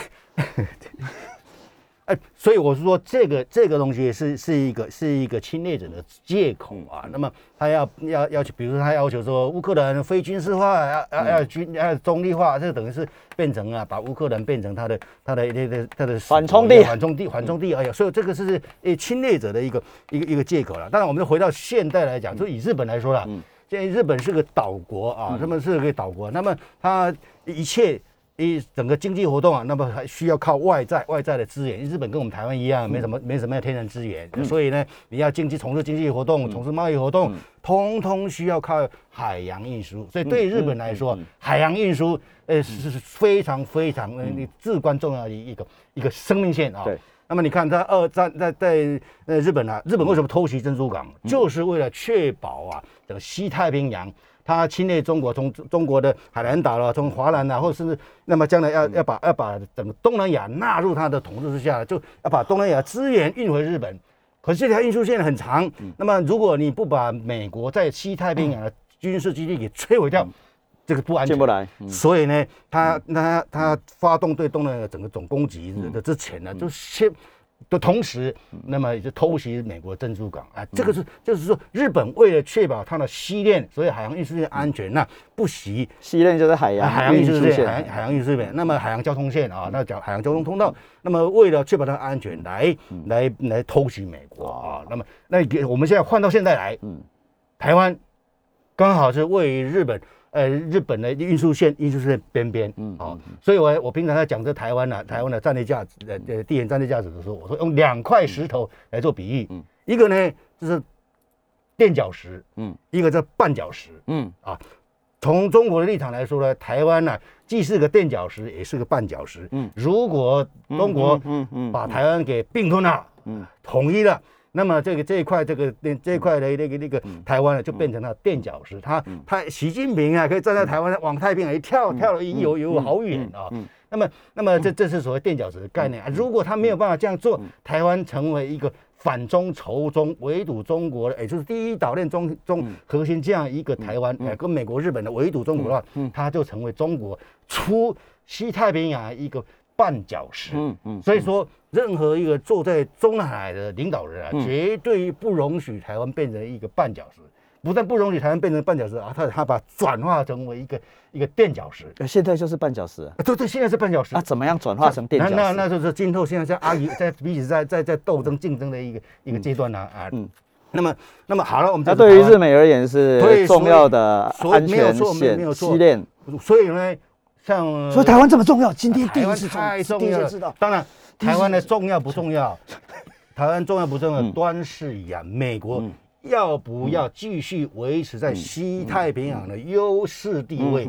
<laughs> 哎，所以我是说，这个这个东西是是一个是一个侵略者的借口啊。那么他要要要求，比如说他要求说乌克兰非军事化，要要要军要中立化，这等于是变成啊，把乌克兰变成他的他的那个他的缓冲地缓冲地缓冲地。哎呀，所以这个是诶侵略者的一个一个一个借口了。当然，我们回到现代来讲，就以日本来说了，现在日本是个岛国啊，他们是个岛国，那么他一切。一整个经济活动啊，那么还需要靠外在外在的资源。日本跟我们台湾一样，没什么没什么天然资源，所以呢，你要经济从事经济活动、从事贸易活动，通通需要靠海洋运输。所以对日本来说，海洋运输呃是是非常非常呃至关重要的一个一个生命线啊。对。那么你看，在二战在在呃日本啊，日本为什么偷袭珍珠港，就是为了确保啊整个西太平洋。它侵略中国，从中国的海南岛了，从华南啊，或者是那么将来要要把要把整个东南亚纳入他的统治之下，就要把东南亚资源运回日本。可是这条运输线很长，那么如果你不把美国在西太平洋的军事基地给摧毁掉，这个不安全进不。来。嗯所以呢，他他他发动对东南亚整个总攻击的之前呢，就先的同时，那么也就偷袭美国珍珠港。啊，这个是就是说，日本为了确保它的西链，所以海洋运输线安全，那不惜西链就是海洋啊海洋运输线、海洋海洋运输线，那么海洋交通线啊，那叫海洋交通通道，那么为了确保它的安全，来来来偷袭美国啊，那么那给我们现在换到现在来，台湾刚好是位于日本。呃，日本的运输线、运输线边边，嗯，好、所以我我平常在讲这台湾呢、台湾的战略价值，呃呃，地缘战略价值的时候，我说用两块石头来做比喻，嗯，一个呢就是垫脚石，嗯。嗯，一个叫绊脚石，嗯。啊。从中国的立场来说呢，台湾呢、既是个垫脚石，也是个绊脚石。嗯。嗯，如果中国嗯嗯。把台湾给并吞了，嗯，统一了，那么这个这一块这个那这一块的那个那个台湾呢，就变成了垫脚石。他他习近平啊，可以站在台湾往太平洋一跳，跳了一游游好远啊。那么那么这这是所谓垫脚石的概念啊。如果他没有办法这样做，台湾成为一个反中仇中围堵中国的，也就是第一岛链中中核心这样一个台湾，哎，跟美国日本的围堵中国的话，它就成为中国出西太平洋一个。绊脚石，嗯。嗯，所以说任何一个坐在中南海的领导人啊，绝对不容许台湾变成一个绊脚石，不但不容许台湾变成绊脚石啊，他他把转化成为一个一个垫脚石，现在就是绊脚石，对对，现在是绊脚石。啊，怎么样转化成垫脚石？那那就是今后现在在阿姨 <coughs> 在彼此在在在斗争竞争的一个一个阶段呢啊，嗯，那么那么好了，我们那对于日美而言是重要的安全线所以呢。像所以台湾这么重要，今天第一次太重要了。当然，台湾的重要不重要？台湾重要不重要？端视一样，美国要不要继续维持在西太平洋的优势地位？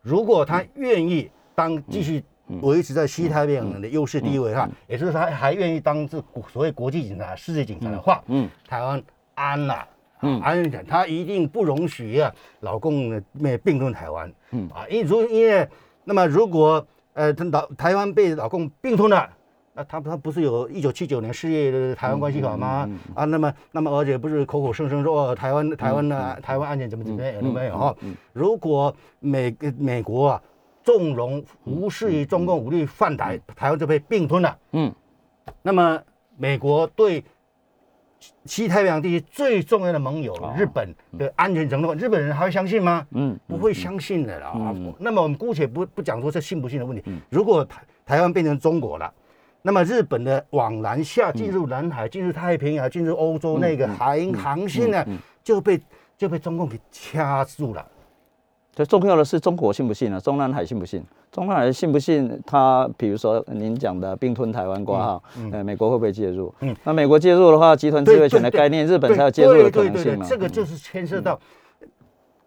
如果他愿意当继续维持在西太平洋的优势地位哈，也就是他还愿意当这所谓国际警察、世界警察的话，嗯，台湾安了，嗯，安全，他一定不容许啊，老共没并吞台湾。嗯。啊，因如因为那么如果呃他，老台湾被老共并吞了，那他他不是有一九七九年事业的台湾关系法吗？啊，那么那么而且不是口口声声说台湾台湾的台湾安全怎么怎么样有没有哈？如果美美国啊纵容无视于中共武力犯台，台湾就被并吞了。嗯，那么美国对。西太平洋地区最重要的盟友日本的安全承诺，日本人还会相信吗？嗯，不会相信的啦。那么我们姑且不不讲说这信不信的问题。如果台台湾变成中国了，那么日本的往南下进入南海、进入太平洋、进入欧洲那个海航线呢，就被就被中共给掐住了。最重要的是中国信不信呢？中南海信不信？中南海信不信？他比如说您讲的并吞台湾挂号，呃，美国会不会介入？嗯，那美国介入的话，集团自卫权的概念，日本才有介入的可能性嘛？这个就是牵涉到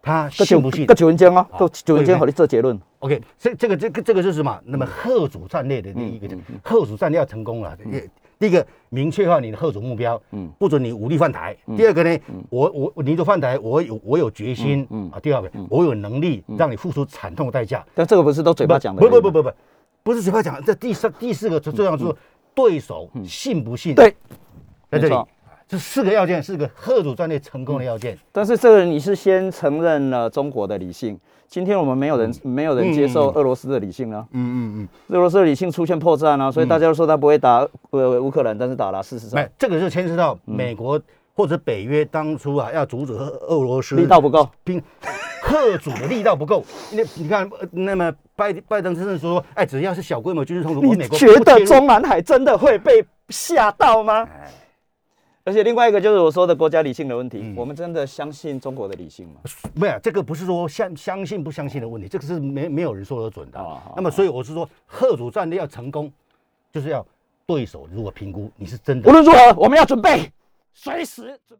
他信不信？个九文江哦，都九文间和你做结论。OK，这这个这个这个是什么？那么贺主战略的那一个贺主战略要成功了。第一个明确化你的贺主目标，嗯，不准你武力犯台。第二个呢，我我你就犯台，我有我有决心，嗯啊。第二个，我有能力让你付出惨痛代价。但这个不是都嘴巴讲的？不不不不不，不是嘴巴讲。这第三第四个最重要就是对手信不信？对，在这里，这四个要件是个贺主战略成功的要件。但是这个你是先承认了中国的理性。今天我们没有人没有人接受俄罗斯的理性了。嗯嗯嗯，俄罗斯的理性出现破绽啊，所以大家都说他不会打呃乌克兰，但是打了，事实上，这个就牵涉到美国或者北约当初啊要阻止俄罗斯力道不够，兵贺主的力道不够。那你看，那么拜拜登先生说，哎，只要是小规模军事冲突，你觉得中南海真的会被吓到吗？而且另外一个就是我说的国家理性的问题，我们真的相信中国的理性吗？没有，这个不是说相相信不相信的问题，这个是没没有人说得准的。那么，所以我是说，贺主战略要成功，就是要对手如果评估你是真的，无论如何，我们要准备，随时准。